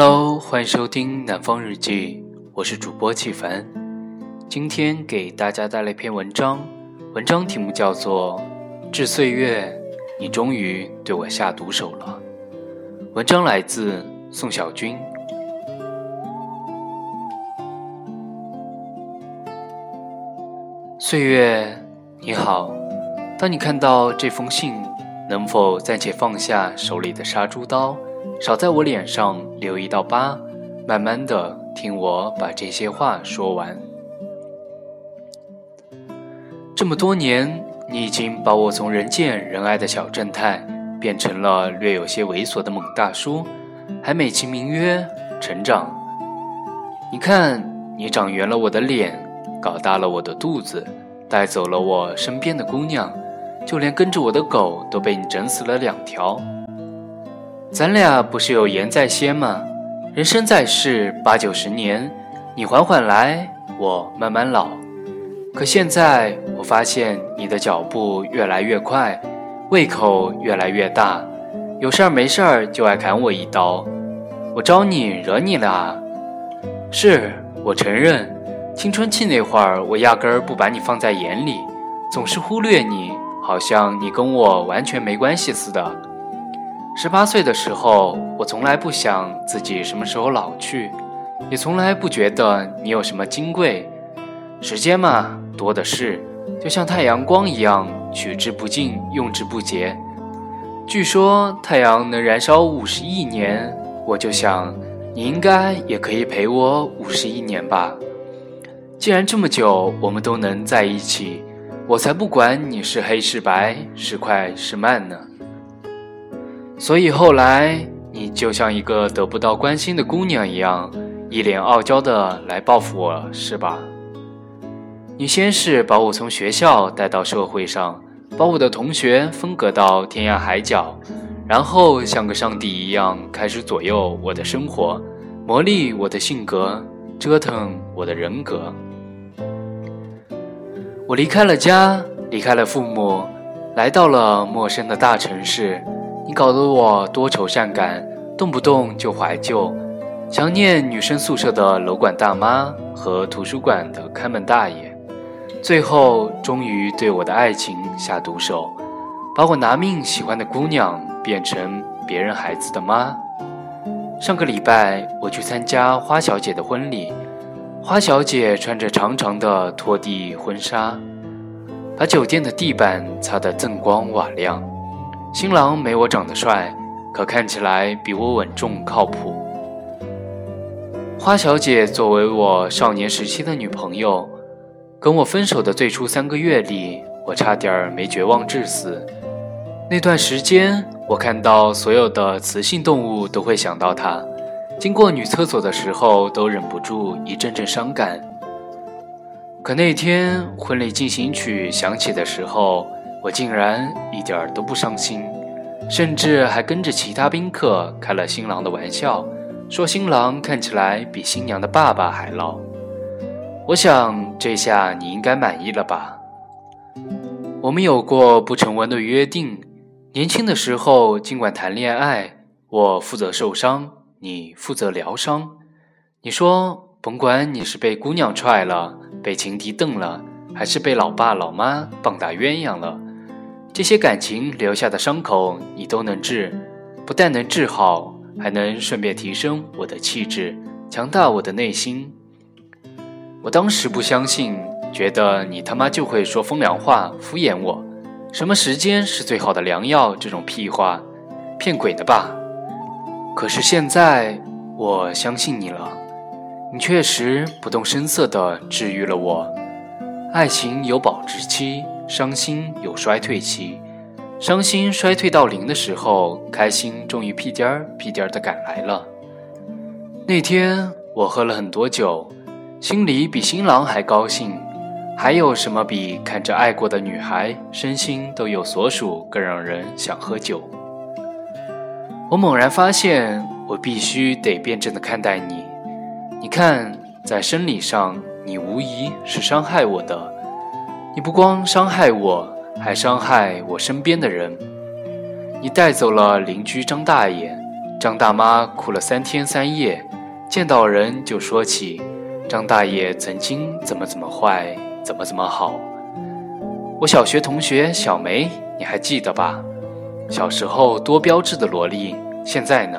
Hello，欢迎收听《南方日记》，我是主播季凡。今天给大家带来一篇文章，文章题目叫做《致岁月，你终于对我下毒手了》。文章来自宋小军。岁月，你好。当你看到这封信，能否暂且放下手里的杀猪刀？少在我脸上留一道疤，慢慢的听我把这些话说完。这么多年，你已经把我从人见人爱的小正太，变成了略有些猥琐的猛大叔，还美其名曰成长。你看，你长圆了我的脸，搞大了我的肚子，带走了我身边的姑娘，就连跟着我的狗都被你整死了两条。咱俩不是有言在先吗？人生在世八九十年，你缓缓来，我慢慢老。可现在我发现你的脚步越来越快，胃口越来越大，有事儿没事儿就爱砍我一刀。我招你惹你了啊？是我承认，青春期那会儿我压根儿不把你放在眼里，总是忽略你，好像你跟我完全没关系似的。十八岁的时候，我从来不想自己什么时候老去，也从来不觉得你有什么金贵。时间嘛，多的是，就像太阳光一样，取之不尽，用之不竭。据说太阳能燃烧五十亿年，我就想，你应该也可以陪我五十亿年吧。既然这么久我们都能在一起，我才不管你是黑是白，是快是慢呢。所以后来，你就像一个得不到关心的姑娘一样，一脸傲娇的来报复我，是吧？你先是把我从学校带到社会上，把我的同学分隔到天涯海角，然后像个上帝一样开始左右我的生活，磨砺我的性格，折腾我的人格。我离开了家，离开了父母，来到了陌生的大城市。你搞得我多愁善感，动不动就怀旧，想念女生宿舍的楼管大妈和图书馆的看门大爷，最后终于对我的爱情下毒手，把我拿命喜欢的姑娘变成别人孩子的妈。上个礼拜我去参加花小姐的婚礼，花小姐穿着长长的拖地婚纱，把酒店的地板擦得锃光瓦亮。新郎没我长得帅，可看起来比我稳重靠谱。花小姐作为我少年时期的女朋友，跟我分手的最初三个月里，我差点没绝望致死。那段时间，我看到所有的雌性动物都会想到她，经过女厕所的时候都忍不住一阵阵伤感。可那天婚礼进行曲响起的时候，我竟然一点儿都不伤心，甚至还跟着其他宾客开了新郎的玩笑，说新郎看起来比新娘的爸爸还老。我想这下你应该满意了吧？我们有过不成文的约定，年轻的时候尽管谈恋爱，我负责受伤，你负责疗伤。你说甭管你是被姑娘踹了，被情敌瞪了，还是被老爸老妈棒打鸳鸯了。这些感情留下的伤口，你都能治，不但能治好，还能顺便提升我的气质，强大我的内心。我当时不相信，觉得你他妈就会说风凉话，敷衍我。什么时间是最好的良药？这种屁话，骗鬼的吧？可是现在，我相信你了，你确实不动声色地治愈了我。爱情有保质期。伤心有衰退期，伤心衰退到零的时候，开心终于屁颠儿屁颠儿的赶来了。那天我喝了很多酒，心里比新郎还高兴。还有什么比看着爱过的女孩身心都有所属更让人想喝酒？我猛然发现，我必须得辩证的看待你。你看，在生理上，你无疑是伤害我的。你不光伤害我，还伤害我身边的人。你带走了邻居张大爷，张大妈哭了三天三夜，见到人就说起张大爷曾经怎么怎么坏，怎么怎么好。我小学同学小梅，你还记得吧？小时候多标致的萝莉，现在呢，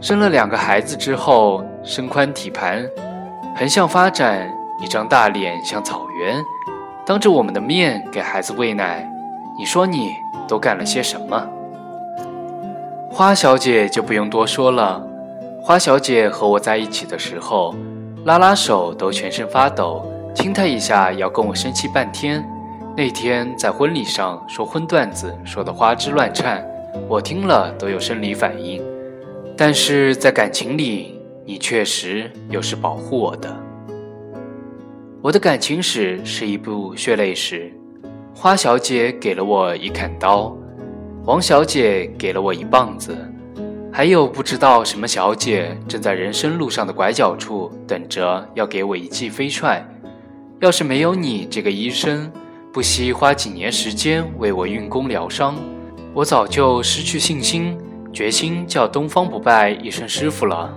生了两个孩子之后，身宽体盘，横向发展，一张大脸像草原，当着我们的面给孩子喂奶，你说你都干了些什么？花小姐就不用多说了。花小姐和我在一起的时候，拉拉手都全身发抖，亲她一下要跟我生气半天。那天在婚礼上说荤段子，说的花枝乱颤，我听了都有生理反应。但是在感情里，你确实又是保护我的。我的感情史是一部血泪史。花小姐给了我一砍刀。王小姐给了我一棒子，还有不知道什么小姐正在人生路上的拐角处等着要给我一记飞踹。要是没有你这个医生，不惜花几年时间为我运功疗伤，我早就失去信心，决心叫东方不败一声师傅了。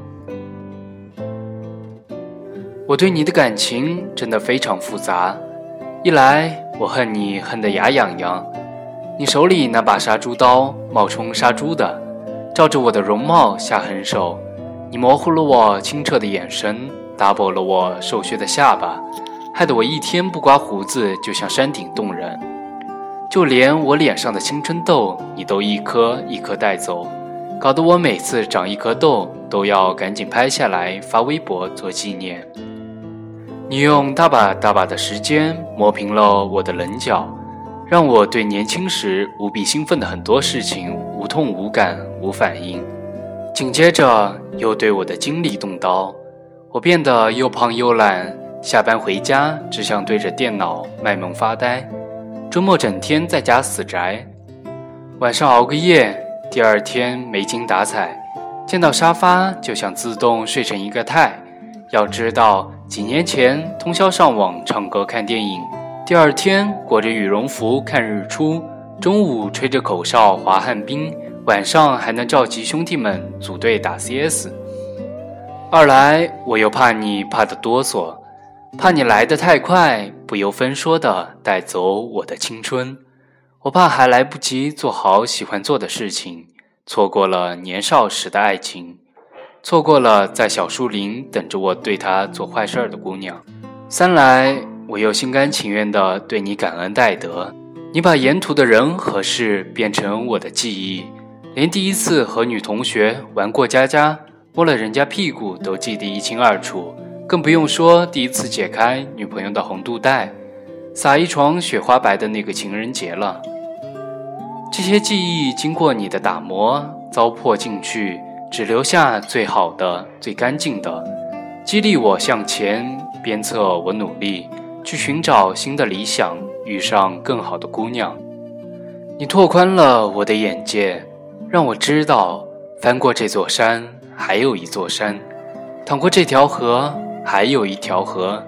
我对你的感情真的非常复杂，一来我恨你恨得牙痒痒。你手里那把杀猪刀冒充杀猪的，照着我的容貌下狠手。你模糊了我清澈的眼神，打薄了我瘦削的下巴，害得我一天不刮胡子就像山顶洞人。就连我脸上的青春痘，你都一颗一颗带走，搞得我每次长一颗痘都要赶紧拍下来发微博做纪念。你用大把大把的时间磨平了我的棱角。让我对年轻时无比兴奋的很多事情无痛无感无反应，紧接着又对我的精力动刀，我变得又胖又懒，下班回家只想对着电脑卖萌发呆，周末整天在家死宅，晚上熬个夜，第二天没精打采，见到沙发就想自动睡成一个太。要知道，几年前通宵上网唱歌看电影。第二天裹着羽绒服看日出，中午吹着口哨滑旱冰，晚上还能召集兄弟们组队打 CS。二来我又怕你怕得哆嗦，怕你来得太快，不由分说的带走我的青春。我怕还来不及做好喜欢做的事情，错过了年少时的爱情，错过了在小树林等着我对他做坏事儿的姑娘。三来。我又心甘情愿地对你感恩戴德，你把沿途的人和事变成我的记忆，连第一次和女同学玩过家家、摸了人家屁股都记得一清二楚，更不用说第一次解开女朋友的红肚带，撒一床雪花白的那个情人节了。这些记忆经过你的打磨、糟粕进去，只留下最好的、最干净的，激励我向前，鞭策我努力。去寻找新的理想，遇上更好的姑娘。你拓宽了我的眼界，让我知道翻过这座山还有一座山，淌过这条河还有一条河。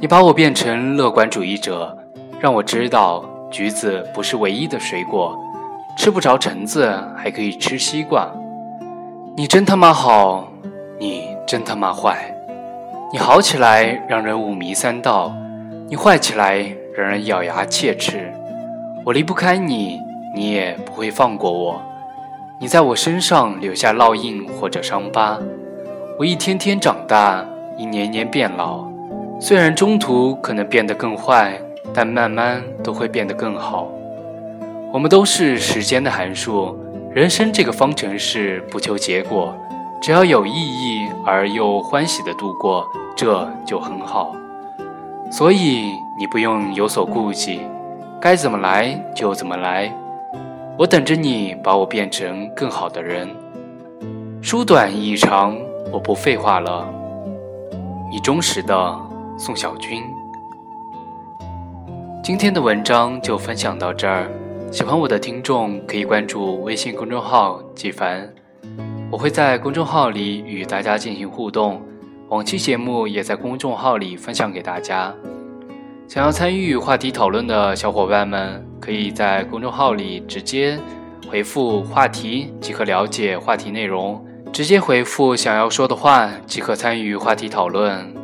你把我变成乐观主义者，让我知道橘子不是唯一的水果，吃不着橙子还可以吃西瓜。你真他妈好，你真他妈坏，你好起来让人五迷三道。你坏起来让人咬牙切齿，我离不开你，你也不会放过我。你在我身上留下烙印或者伤疤，我一天天长大，一年年变老。虽然中途可能变得更坏，但慢慢都会变得更好。我们都是时间的函数，人生这个方程式不求结果，只要有意义而又欢喜的度过，这就很好。所以你不用有所顾忌，该怎么来就怎么来。我等着你把我变成更好的人。书短意长，我不废话了。你忠实的宋小军。今天的文章就分享到这儿，喜欢我的听众可以关注微信公众号“纪凡”，我会在公众号里与大家进行互动。往期节目也在公众号里分享给大家，想要参与话题讨论的小伙伴们，可以在公众号里直接回复话题即可了解话题内容，直接回复想要说的话即可参与话题讨论。